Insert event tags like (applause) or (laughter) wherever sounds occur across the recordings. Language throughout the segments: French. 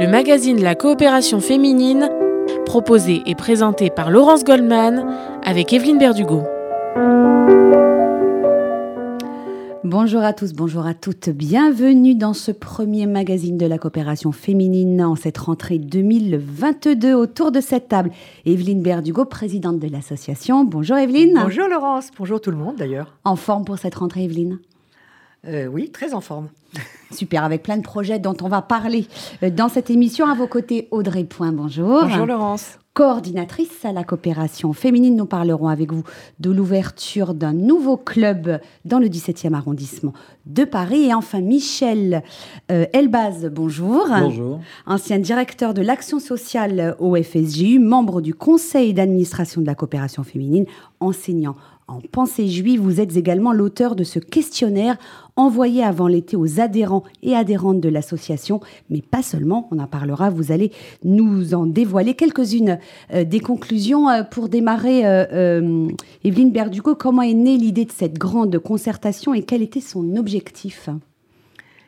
le magazine de la coopération féminine, proposé et présenté par Laurence Goldman avec Evelyne Berdugo. Bonjour à tous, bonjour à toutes. Bienvenue dans ce premier magazine de la coopération féminine en cette rentrée 2022 autour de cette table. Evelyne Berdugo, présidente de l'association. Bonjour Evelyne. Bonjour Laurence, bonjour tout le monde d'ailleurs. En forme pour cette rentrée Evelyne? Euh, Oui, très en forme. (laughs) Super, avec plein de projets dont on va parler euh, dans cette émission. À vos côtés, Audrey Point, bonjour. Bonjour Laurence coordinatrice à la coopération féminine. Nous parlerons avec vous de l'ouverture d'un nouveau club dans le 17e arrondissement de Paris. Et enfin, Michel euh, Elbaz, bonjour. Bonjour. Ancien directeur de l'action sociale au FSJU, membre du conseil d'administration de la coopération féminine, enseignant en pensée juive. Vous êtes également l'auteur de ce questionnaire envoyé avant l'été aux adhérents et adhérentes de l'association, mais pas seulement, on en parlera, vous allez nous en dévoiler quelques-unes euh, des conclusions. Euh, pour démarrer, euh, Evelyne Berduco, comment est née l'idée de cette grande concertation et quel était son objectif?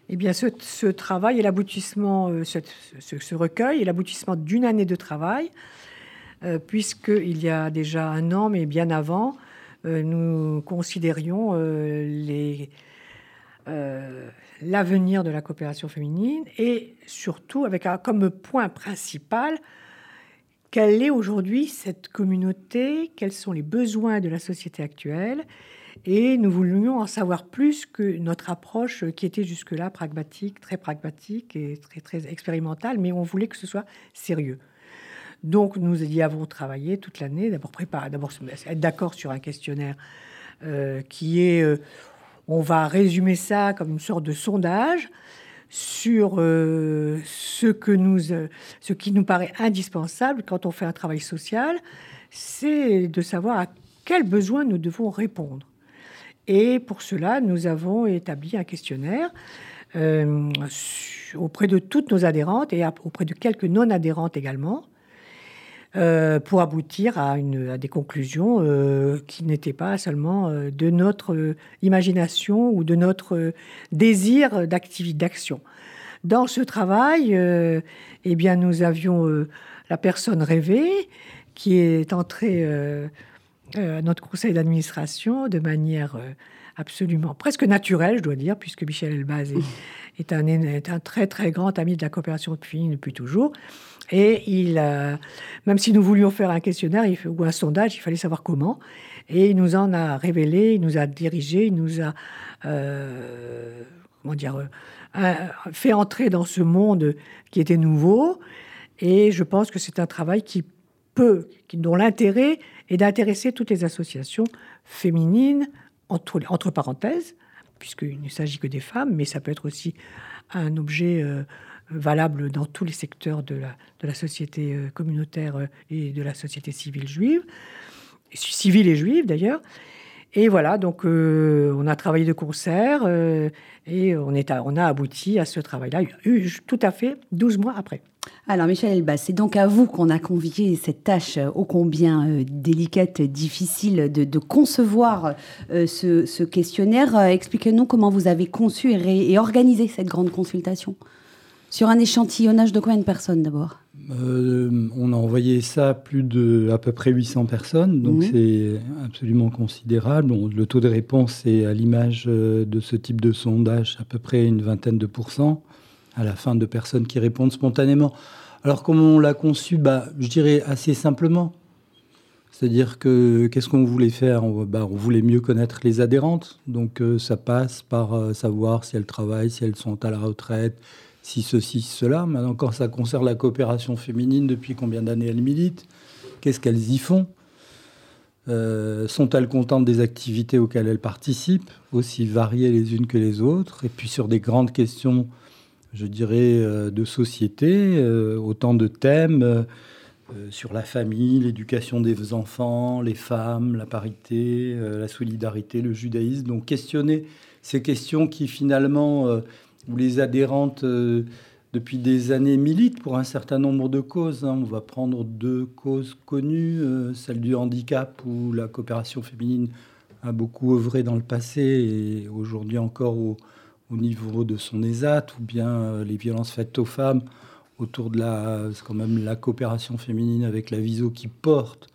Eh bien, ce, travail et l'aboutissement, ce, ce, recueil est l'aboutissement d'une année de travail, puisqu'il y a déjà un an, mais bien avant, nous considérions les euh, l'avenir de la coopération féminine et surtout avec comme point principal quelle est aujourd'hui cette communauté, quels sont les besoins de la société actuelle. Et nous voulions en savoir plus que notre approche qui était jusque-là pragmatique, très pragmatique et très, très expérimentale, mais on voulait que ce soit sérieux. Donc nous y avons travaillé toute l'année, d'abord préparer, d'abord être d'accord sur un questionnaire euh, qui est... Euh, on va résumer ça comme une sorte de sondage sur euh, ce, que nous, ce qui nous paraît indispensable quand on fait un travail social, c'est de savoir à quels besoins nous devons répondre. Et pour cela, nous avons établi un questionnaire auprès de toutes nos adhérentes et auprès de quelques non-adhérentes également, euh, pour aboutir à, des conclusions euh, qui n'étaient pas seulement euh, de notre imagination ou de notre désir d'activité, d'action. Dans ce travail, eh bien, nous avions la personne rêvée qui est entrée à notre conseil d'administration de manière absolument presque naturelle, je dois dire, puisque Michel Elbaz est, un, est un très très grand ami de la coopération féminine depuis toujours. Et il, euh, même si nous voulions faire un questionnaire ou un sondage, il fallait savoir comment. Et il nous en a révélé, il nous a dirigé, il nous a euh, comment dire, euh, fait entrer dans ce monde qui était nouveau. Et je pense que c'est un travail qui peut, dont l'intérêt est d'intéresser toutes les associations féminines, entre, parenthèses, puisqu'il ne s'agit que des femmes, mais ça peut être aussi un objet valable dans tous les secteurs de la, de la société euh, communautaire euh, et de la société civile juive, civile et juive d'ailleurs. Et voilà, donc euh, on a travaillé de concert et on, est on a abouti à ce travail-là tout à fait 12 mois après. Alors Michel Elbas, c'est donc à vous qu'on a convié cette tâche ô combien délicate, difficile de, concevoir ce, questionnaire. Expliquez-nous comment vous avez conçu et organisé cette grande consultation. Sur un échantillonnage de combien de personnes d'abord? Euh, On a envoyé ça à plus de à peu près 800 personnes, donc c'est absolument considérable. le taux de réponse est à l'image euh, de ce type de sondage à peu près une vingtaine de pourcents à la fin de personnes qui répondent spontanément. Alors comment on l'a conçu? Bah, Je dirais assez simplement. C'est-à-dire que qu'est-ce qu'on voulait faire? On, bah, on, voulait mieux connaître les adhérentes, donc euh, ça passe par savoir si elles travaillent, si elles sont à la retraite, si ceci, cela. Maintenant, quand ça concerne la coopération féminine, depuis combien d'années elles militent? Qu'est-ce qu'elles y font? Euh, Sont-elles contentes des activités auxquelles elles participent, aussi variées les unes que les autres? Et puis sur des grandes questions, je dirais, euh, de société, euh, autant de thèmes sur la famille, l'éducation des enfants, les femmes, la parité, la solidarité, le judaïsme. Donc questionner ces questions qui finalement où les adhérentes euh, depuis des années militent pour un certain nombre de causes. Hein. On va prendre deux causes connues, euh, celle du handicap où la coopération féminine a beaucoup œuvré dans le passé et aujourd'hui encore au, niveau de son ESAT, ou bien euh, les violences faites aux femmes, autour de la, quand même la coopération féminine avec la VISO qui porte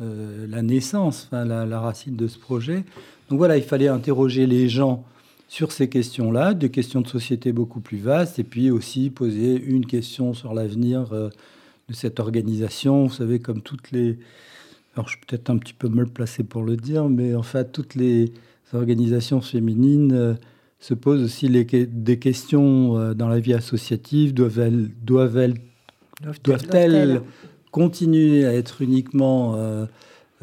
la naissance, enfin, la, racine de ce projet. Donc voilà, il fallait interroger les gens sur ces questions-là, des questions de société beaucoup plus vastes, et puis aussi poser une question sur l'avenir euh, de cette organisation. Vous savez, comme toutes les... Alors je suis peut-être un petit peu mal placé pour le dire, mais en fait, toutes les organisations féminines euh, se posent aussi les, des questions dans la vie associative. Doivent-elles doivent doivent continuer à être uniquement euh,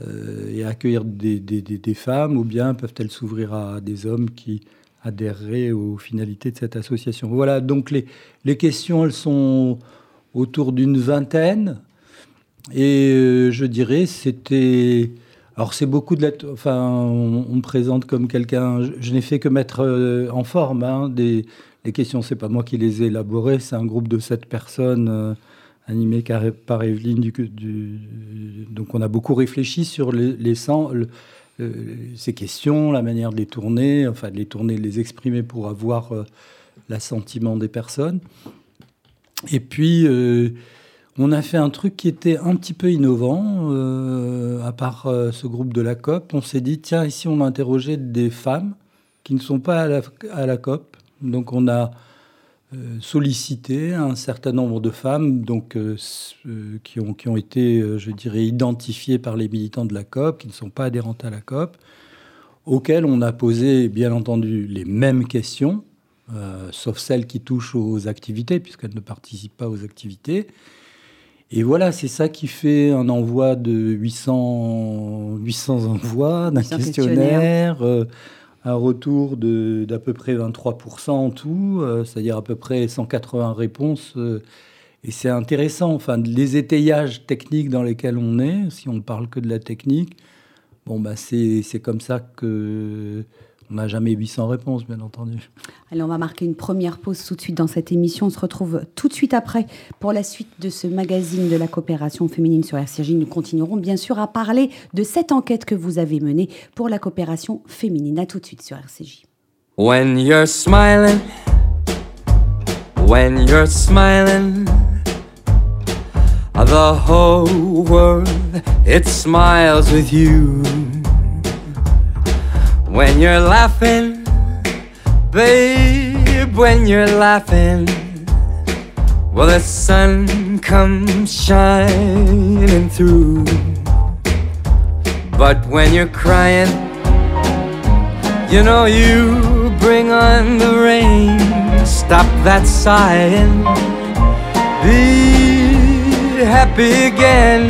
euh, et accueillir des, des, femmes ou bien peuvent-elles s'ouvrir à des hommes qui adhéreraient aux finalités de cette association Voilà, donc les, les questions, elles sont autour d'une vingtaine. Et euh, je dirais, c'était... Alors c'est beaucoup de lettres, enfin on, me présente comme quelqu'un, je, n'ai fait que mettre en forme hein, des, les questions, c'est pas moi qui les ai élaborées, c'est un groupe de sept personnes animé par Evelyne. Donc on a beaucoup réfléchi sur les, les ces questions, la manière de les tourner, enfin de les tourner, de les exprimer pour avoir euh, l'assentiment des personnes. Et puis, euh, on a fait un truc qui était un petit peu innovant, euh, à part ce groupe de la COP. On s'est dit, tiens, ici, on a interrogé des femmes qui ne sont pas à la, à la COP. Donc, on a euh, sollicité un certain nombre de femmes donc, euh, euh, qui, ont, qui ont été, je dirais, identifiées par les militants de la COP, qui ne sont pas adhérentes à la COP, auxquelles on a posé, bien entendu, les mêmes questions, sauf celles qui touchent aux activités, puisqu'elles ne participent pas aux activités. Et voilà, c'est ça qui fait un envoi de 800, 800 envois d'un questionnaire un retour d'à peu près 23% en tout, euh, c'est-à-dire à peu près 180 réponses. Euh, et c'est intéressant, enfin, les étayages techniques dans lesquels on est, si on ne parle que de la technique, bon, bah, c'est comme ça que on n'a jamais 800 réponses, bien entendu. Allez, on va marquer une première pause tout de suite dans cette émission. On se retrouve tout de suite après pour la suite de ce magazine de la coopération féminine sur RCJ. Nous continuerons bien sûr à parler de cette enquête que vous avez menée pour la coopération féminine. À tout de suite sur RCJ. When you're smiling, when you're smiling, the whole world it smiles with you. When you're laughing, babe, when you're laughing, well, the sun comes shining through. But when you're crying, you know you bring on the rain. Stop that sighing, be happy again,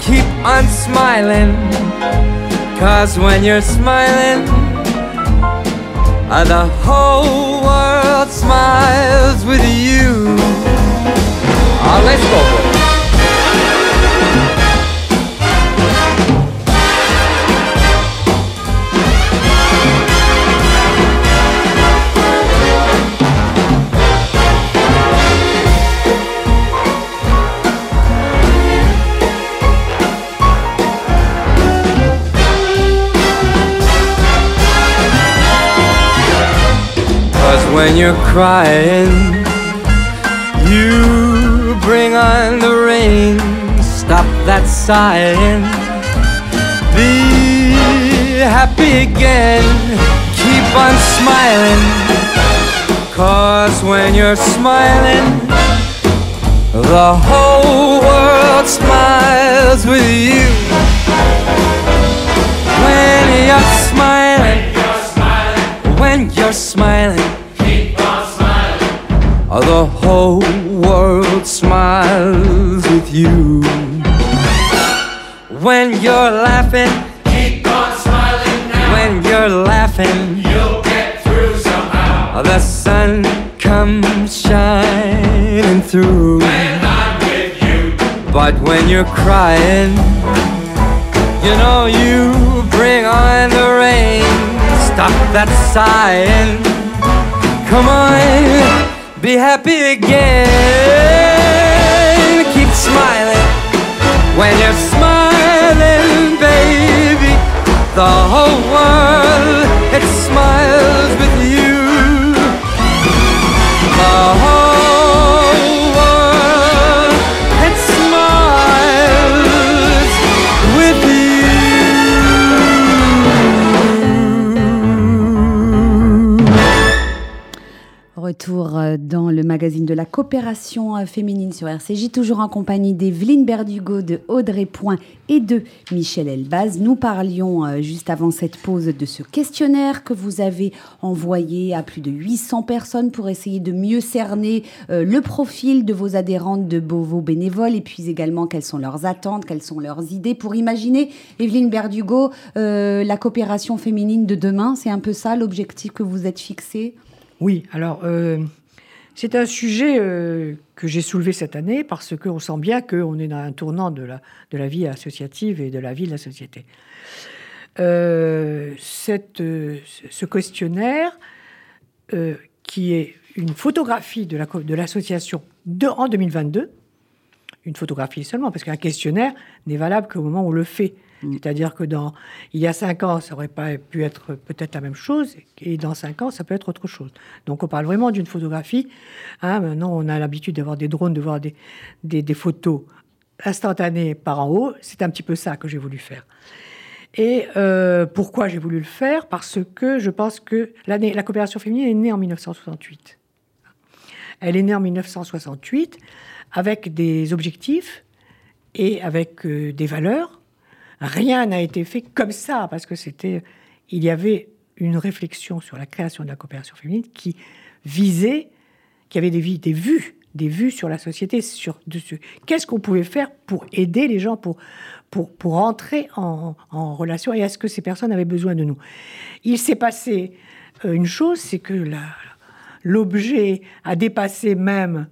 keep on smiling. Cause when you're smiling, the whole world smiles with you. Oh, let's go. When you're crying. You bring on the rain, stop that sighing. Be happy again, keep on smiling. Cause when you're smiling, the whole world smiles with you. When you're smiling, when you're smiling the whole world smiles with you. When you're laughing, keep on smiling now. When you're laughing, you'll get through somehow. The sun comes shining through. When I'm with you. But when you're crying, you know you bring on the rain. Stop that sighing. Come on. Be happy again. Keep smiling when you're smiling, baby. The whole world it smiles with you. The whole magazine de la coopération euh, féminine sur RCJ, toujours en compagnie d'Evelyne Berdugo, de Audrey Point et de Michel Elbaz. Nous parlions euh, juste avant cette pause de ce questionnaire que vous avez envoyé à plus de 800 personnes pour essayer de mieux cerner euh, le profil de vos adhérentes, de vos bénévoles, et puis également quelles sont leurs attentes, quelles sont leurs idées pour imaginer, Evelyne Berdugo, euh, la coopération féminine de demain. C'est un peu ça l'objectif que vous êtes fixé? Oui, alors euh, c'est un sujet euh, que j'ai soulevé cette année parce qu'on sent bien qu'on est dans un tournant de la, vie associative et de la vie de la société. Euh, ce questionnaire, qui est une photographie de l'association en 2022, une photographie seulement, parce qu'un questionnaire n'est valable qu'au moment où on le fait. C'est-à-dire que dans, il y a cinq ans, ça aurait pas pu être peut-être la même chose, et dans cinq ans, ça peut être autre chose. Donc on parle vraiment d'une photographie. Hein, maintenant, on a l'habitude d'avoir des drones, de voir des, photos instantanées par en haut. C'est un petit peu ça que j'ai voulu faire. Et euh, pourquoi j'ai voulu le faire? Parce que je pense que la coopération féminine est née en 1968. Elle est née en 1968 avec des objectifs et avec euh, des valeurs. Rien n'a été fait comme ça parce que c'était, il y avait une réflexion sur la création de la coopération féminine qui visait, qui avait des, des vues, des vues sur la société, sur qu'est-ce qu'on pouvait faire pour aider les gens, pour pour, pour entrer en, en relation et est-ce que ces personnes avaient besoin de nous. Il s'est passé euh, une chose, c'est que l'objet a dépassé même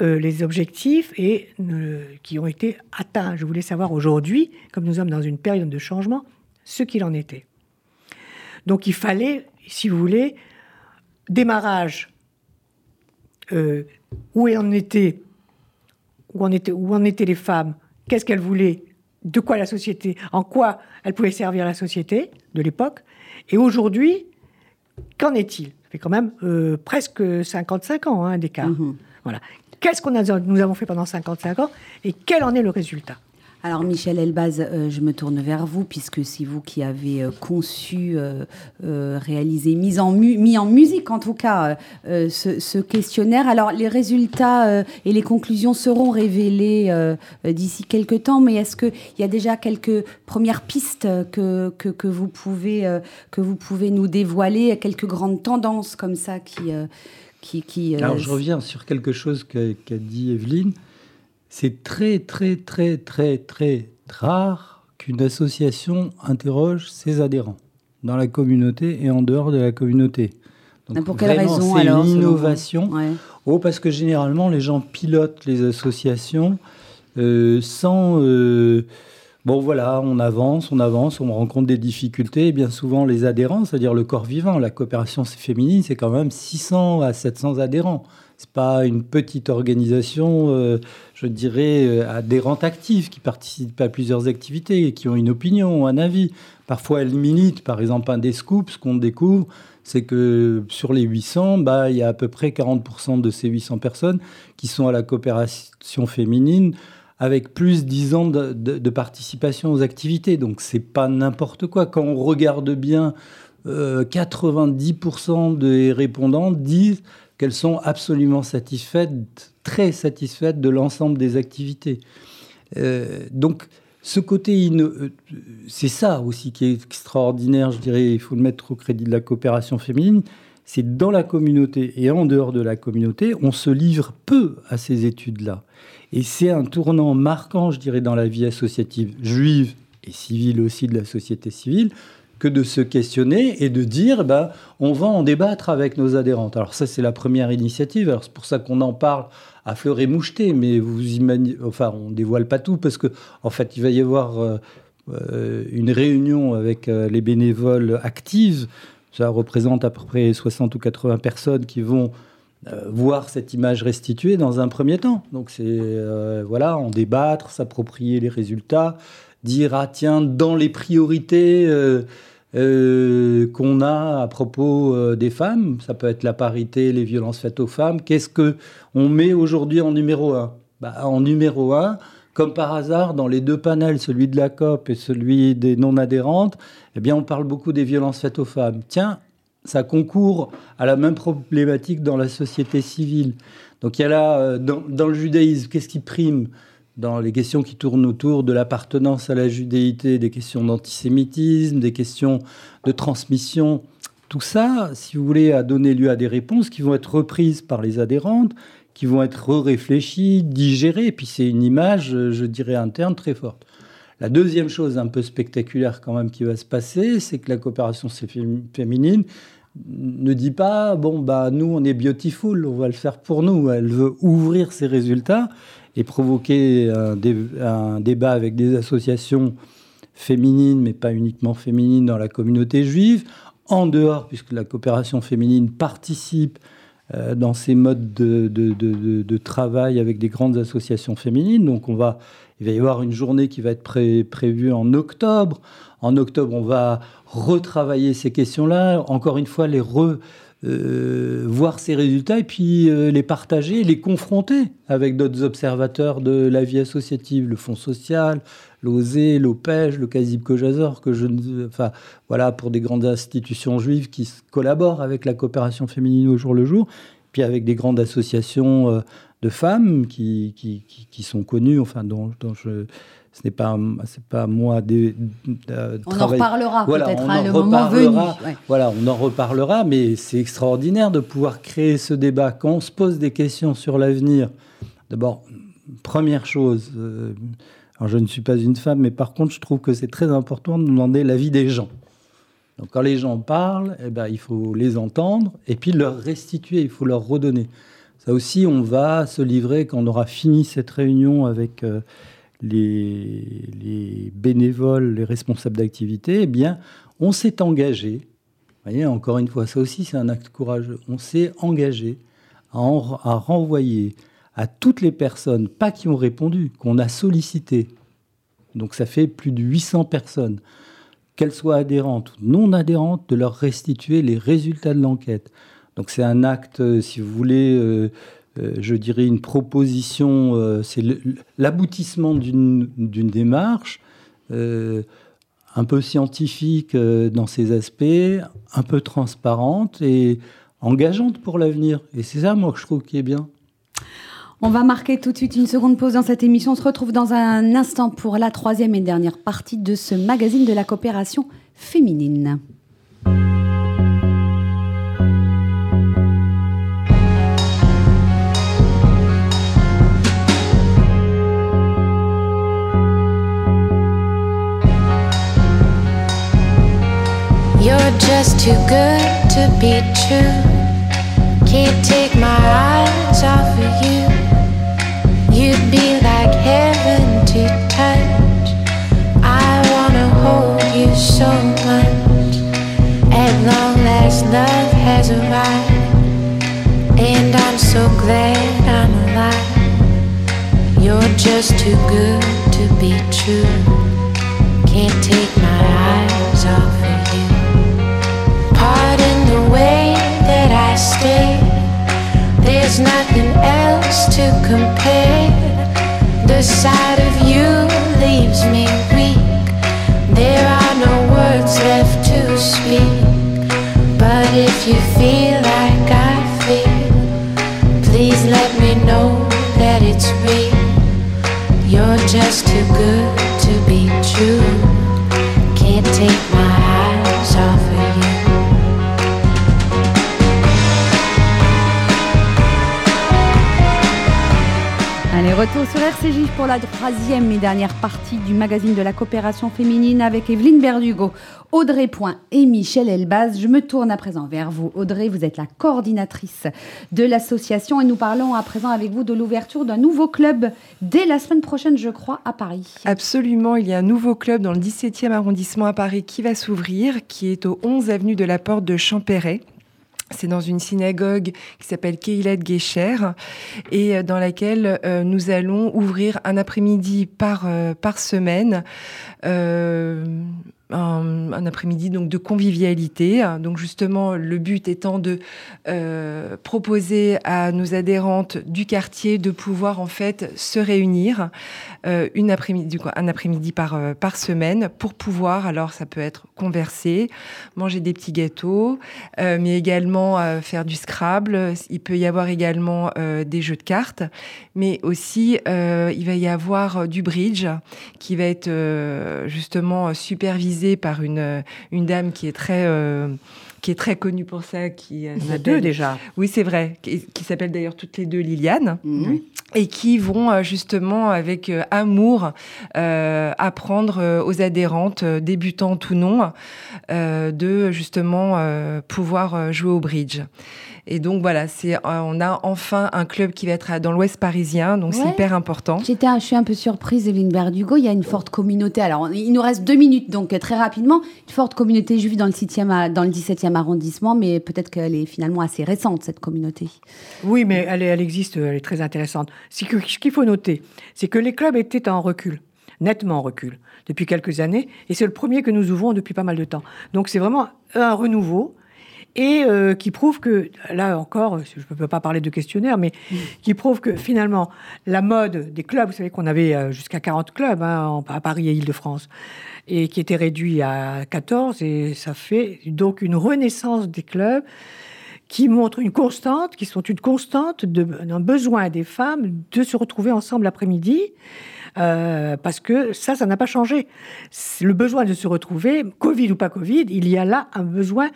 euh, les objectifs et euh, qui ont été atteints. Je voulais savoir aujourd'hui, comme nous sommes dans une période de changement, ce qu'il en était. Donc il fallait, si vous voulez, démarrage. euh, où en était, où en était, où en étaient les femmes, qu'est-ce qu'elles voulaient, de quoi la société, en quoi elles pouvaient servir la société de l'époque, et aujourd'hui, qu'en est-il? Ça fait quand même presque 55 ans hein, d'écart. Mhm. Voilà. Qu'est-ce qu'on a, nous avons fait pendant 55 ans et quel en est le résultat Alors Michel Elbaz, euh, je me tourne vers vous puisque c'est vous qui avez euh, conçu, euh, réalisé, mis en, musique en tout cas ce, questionnaire. Alors les résultats et les conclusions seront révélés d'ici quelques temps, mais est-ce qu'il y a déjà quelques premières pistes que, que, que vous, pouvez, que vous pouvez nous dévoiler, quelques grandes tendances comme ça qui... euh, qui, qui, Alors je reviens sur quelque chose qu'a dit Evelyne. C'est très très très très très rare qu'une association interroge ses adhérents dans la communauté et en dehors de la communauté. Donc, Pour quelle vraiment, raison C'est alors une selon vous innovation. Ouais. Oh, parce que généralement, les gens pilotent les associations euh, sans. euh, bon, voilà, on avance, on avance, on rencontre des difficultés. Bien souvent, les adhérents, c'est-à-dire le corps vivant, la coopération féminine, c'est quand même 600 à 700 adhérents. C'est pas une petite organisation, euh, je dirais, euh, adhérente active qui participe à plusieurs activités et qui ont une opinion, un avis. Parfois, elles militent. Par exemple, un des scoops, ce qu'on découvre, c'est que sur les 800, bah, il y a à peu près 40% de ces 800 personnes qui sont à la coopération féminine avec plus, disons, de, de- de participation aux activités. Donc, c'est pas n'importe quoi. Quand on regarde bien, euh, 90% des répondants disent qu'elles sont absolument satisfaites, très satisfaites de l'ensemble des activités. Euh, donc, ce côté, euh, c'est ça aussi qui est extraordinaire, je dirais, il faut le mettre au crédit de la coopération féminine, c'est dans la communauté et en dehors de la communauté, on se livre peu à ces études-là. Et c'est un tournant marquant, je dirais, dans la vie associative juive et civile aussi de la société civile, que de se questionner et de dire, bah, on va en débattre avec nos adhérentes. Alors ça, c'est la première initiative. Alors c'est pour ça qu'on en parle à fleur et moucheté, mais vous imaginez, enfin, on dévoile pas tout parce que, en fait, il va y avoir euh, euh, une réunion avec euh, les bénévoles actives. Ça représente à peu près 60 ou 80 personnes qui vont euh, voir cette image restituée dans un premier temps. Donc c'est euh, voilà, en débattre, s'approprier les résultats, dire ah tiens dans les priorités euh, qu'on a à propos des femmes, ça peut être la parité, les violences faites aux femmes. Qu'est-ce que on met aujourd'hui en numéro un? Bah, En numéro un, comme par hasard, dans les deux panels, celui de la COP et celui des non adhérentes, eh bien on parle beaucoup des violences faites aux femmes. Tiens, ça concourt à la même problématique dans la société civile. Donc il y a là, euh, dans, le judaïsme, qu'est-ce qui prime dans les questions qui tournent autour de l'appartenance à la judéité, des questions d'antisémitisme, des questions de transmission? Tout ça, si vous voulez, a donné lieu à des réponses qui vont être reprises par les adhérentes, qui vont être réfléchies, digérées, et puis c'est une image, je dirais, interne très forte. La deuxième chose un peu spectaculaire quand même qui va se passer, c'est que la coopération fém- féminine ne dit pas bon bah nous on est beautiful, on va le faire pour nous. Elle veut ouvrir ses résultats et provoquer un, dé- un débat avec des associations féminines, mais pas uniquement féminines dans la communauté juive, en dehors, puisque la coopération féminine participe euh, dans ces modes de, de- de- de- de travail avec des grandes associations féminines. Donc on va, il va y avoir une journée qui va être pré- prévue en octobre. En octobre, on va retravailler ces questions-là, encore une fois, les euh, voir ces résultats et puis euh, les partager, les confronter avec d'autres observateurs de la vie associative, le Fonds social, l'OSE, l'OPEJ, le Kazib Kojazor, que je enfin, voilà, pour des grandes institutions juives qui collaborent avec la coopération féminine au jour le jour, puis avec des grandes associations euh, de femmes qui, qui, qui, qui sont connues, enfin, dont, dont je, ce n'est pas, c'est pas moi de, de On en reparlera Voilà, peut-être on hein, le moment venu. Ouais. Voilà, on en reparlera, mais c'est extraordinaire de pouvoir créer ce débat. Quand on se pose des questions sur l'avenir, d'abord, première chose, euh, alors je ne suis pas une femme, mais par contre, je trouve que c'est très important de demander l'avis des gens. Quand les gens parlent, eh ben, il faut les entendre et puis leur restituer, il faut leur redonner. Ça aussi, on va se livrer quand on aura fini cette réunion avec euh, les, les bénévoles, les responsables d'activité. Eh bien, on s'est engagé. Vous voyez, encore une fois, ça aussi, c'est un acte courageux. On s'est engagé à, à renvoyer à toutes les personnes, pas qui ont répondu, qu'on a sollicité. Donc ça fait plus de 800 personnes, qu'elles soient adhérentes ou non adhérentes, de leur restituer les résultats de l'enquête. Donc c'est un acte, euh, si vous voulez, euh, euh, je dirais une proposition, c'est l'aboutissement d'une démarche un peu scientifique dans ses aspects, un peu transparente et engageante pour l'avenir. Et c'est ça, moi, que je trouve qui est bien. On va marquer tout de suite une seconde pause dans cette émission. On se retrouve dans un instant pour la troisième et dernière partie de ce magazine de la coopération féminine. You're just too good to be true. Can't take my eyes off of you. Love has arrived. And I'm so glad I'm alive. You're just too good to be true. Can't take my eyes off of you. Pardon the way that I stare. There's nothing else to compare. The sight of you leaves me real. You're just too good to be true. Can't take my retour sur RCJ pour la troisième et dernière partie du magazine de la coopération féminine avec Evelyne Berdugo, Audrey Point et Michel Elbaz. Je me tourne à présent vers vous. Audrey, vous êtes la coordinatrice de l'association et nous parlons à présent avec vous de l'ouverture d'un nouveau club dès la semaine prochaine, je crois, à Paris. Absolument, il y a un nouveau club dans le 17e arrondissement à Paris qui va s'ouvrir, qui est au 11 avenue de la Porte de Champéret. C'est dans une synagogue qui s'appelle Keilat Gesher et euh, dans laquelle euh, nous allons ouvrir un après-midi par, euh, par semaine. Un, après-midi donc de convivialité. Donc justement, le but étant de euh, proposer à nos adhérentes du quartier de pouvoir en fait se réunir euh, une après-midi, un après-midi par euh, par semaine pour pouvoir. Alors ça peut être converser, manger des petits gâteaux, mais également faire du Scrabble. Il peut y avoir également des jeux de cartes, mais aussi il va y avoir du bridge qui va être justement supervisé par une une dame qui est très euh, qui est très connue pour ça, qui euh, Il y en a deux déjà. Oui, c'est vrai, qui, qui s'appellent d'ailleurs toutes les deux Liliane Mhm. et qui vont euh, justement avec euh, amour apprendre aux adhérentes, débutantes ou non, de justement pouvoir jouer au bridge. Et donc voilà, c'est on a enfin un club qui va être dans l'Ouest parisien, donc c'est hyper important. J'étais, je suis un peu surprise, Evelyne Berdugo. Il y a une forte communauté. Alors, il nous reste deux minutes, donc très rapidement, une forte communauté juive dans le 7e, à- dans le 17e arrondissement, mais peut-être qu'elle est finalement assez récente, cette communauté. Oui, mais elle, elle existe, elle est très intéressante. Ce qu'il faut noter, c'est que les clubs étaient en recul, nettement en recul, depuis quelques années, et c'est le premier que nous ouvrons depuis pas mal de temps. Donc c'est vraiment un renouveau, et euh, qui prouve que, là encore, je ne peux pas parler de questionnaire, mais qui prouve que finalement, la mode des clubs, vous savez qu'on avait euh, jusqu'à 40 clubs hein, à Paris et Île-de-France, et qui était réduit à 14, et ça fait donc une renaissance des clubs qui montrent une constante, qui sont une constante d'un besoin des femmes de se retrouver ensemble l'après-midi. euh, parce que ça, ça n'a pas changé. Le besoin de se retrouver, Covid ou pas Covid, il y a là un besoin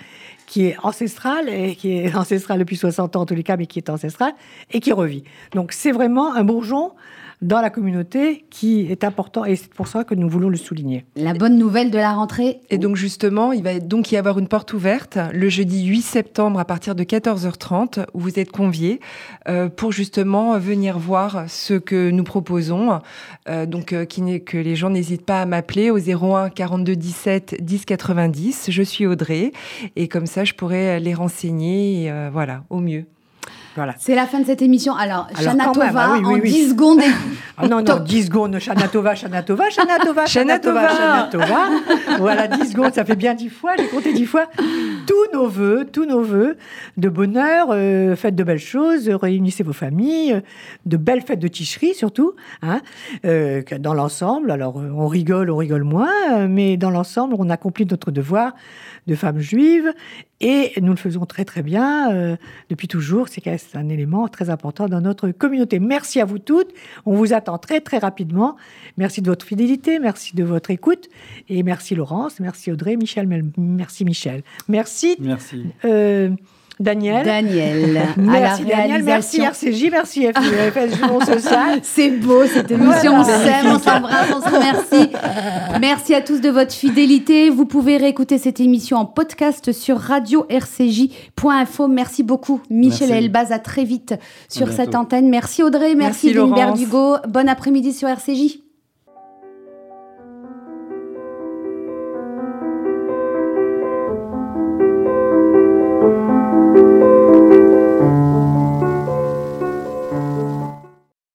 qui est ancestral, et qui est (laughs) ancestral depuis 60 ans en tous les cas, mais qui est ancestral, et qui revit. Donc c'est vraiment un bourgeon dans la communauté qui est important, et c'est pour ça que nous voulons le souligner. La bonne nouvelle de la rentrée. Et donc justement, il va donc y avoir une porte ouverte le jeudi 8 septembre à partir de 14h30 où vous êtes conviés euh, pour justement venir voir ce que nous proposons. Euh, donc euh, qui que les gens n'hésitent pas à m'appeler au 01 42 17 10 90. Je suis Audrey et comme ça je pourrais les renseigner voilà au mieux. Voilà. C'est la fin de cette émission. Alors, Alors, Shana quand même, Tova, ah oui, oui, en oui. 10 secondes. Ah non, non, Top. 10 secondes, Shana Tova, Shana Tova, Shana (laughs) Tova, Shana Shana Tova, Tova. Shana Tova. Voilà, 10 secondes, ça fait bien 10 fois, j'ai compté 10 fois. Tous nos voeux, tous nos voeux de bonheur, euh, faites de belles choses, réunissez vos familles, euh, de belles fêtes de ticherie surtout, hein, euh, dans l'ensemble. Alors, on rigole, on rigole moins, mais dans l'ensemble, on accomplit notre devoir de femmes juives et nous le faisons très très bien euh, depuis toujours. C'est un élément très important dans notre communauté. Merci à vous toutes. On vous attend très très rapidement. Merci de votre fidélité, merci de votre écoute et merci Laurence, merci Audrey, Michel, merci Michel, merci Merci. euh, Daniel. Daniel, à la Merci Daniel, merci. RCJ, merci FS Juron Social. C'est beau cette émission, on s'aime, on s'embrasse, on se remercie. Merci à tous de votre fidélité. Vous pouvez réécouter cette émission en podcast sur radio-rcj.info. Merci beaucoup Michel Merci. Elbaz, à très vite sur cette antenne. Merci Audrey, merci, Merci. Berdugo. Bon après-midi sur RCJ.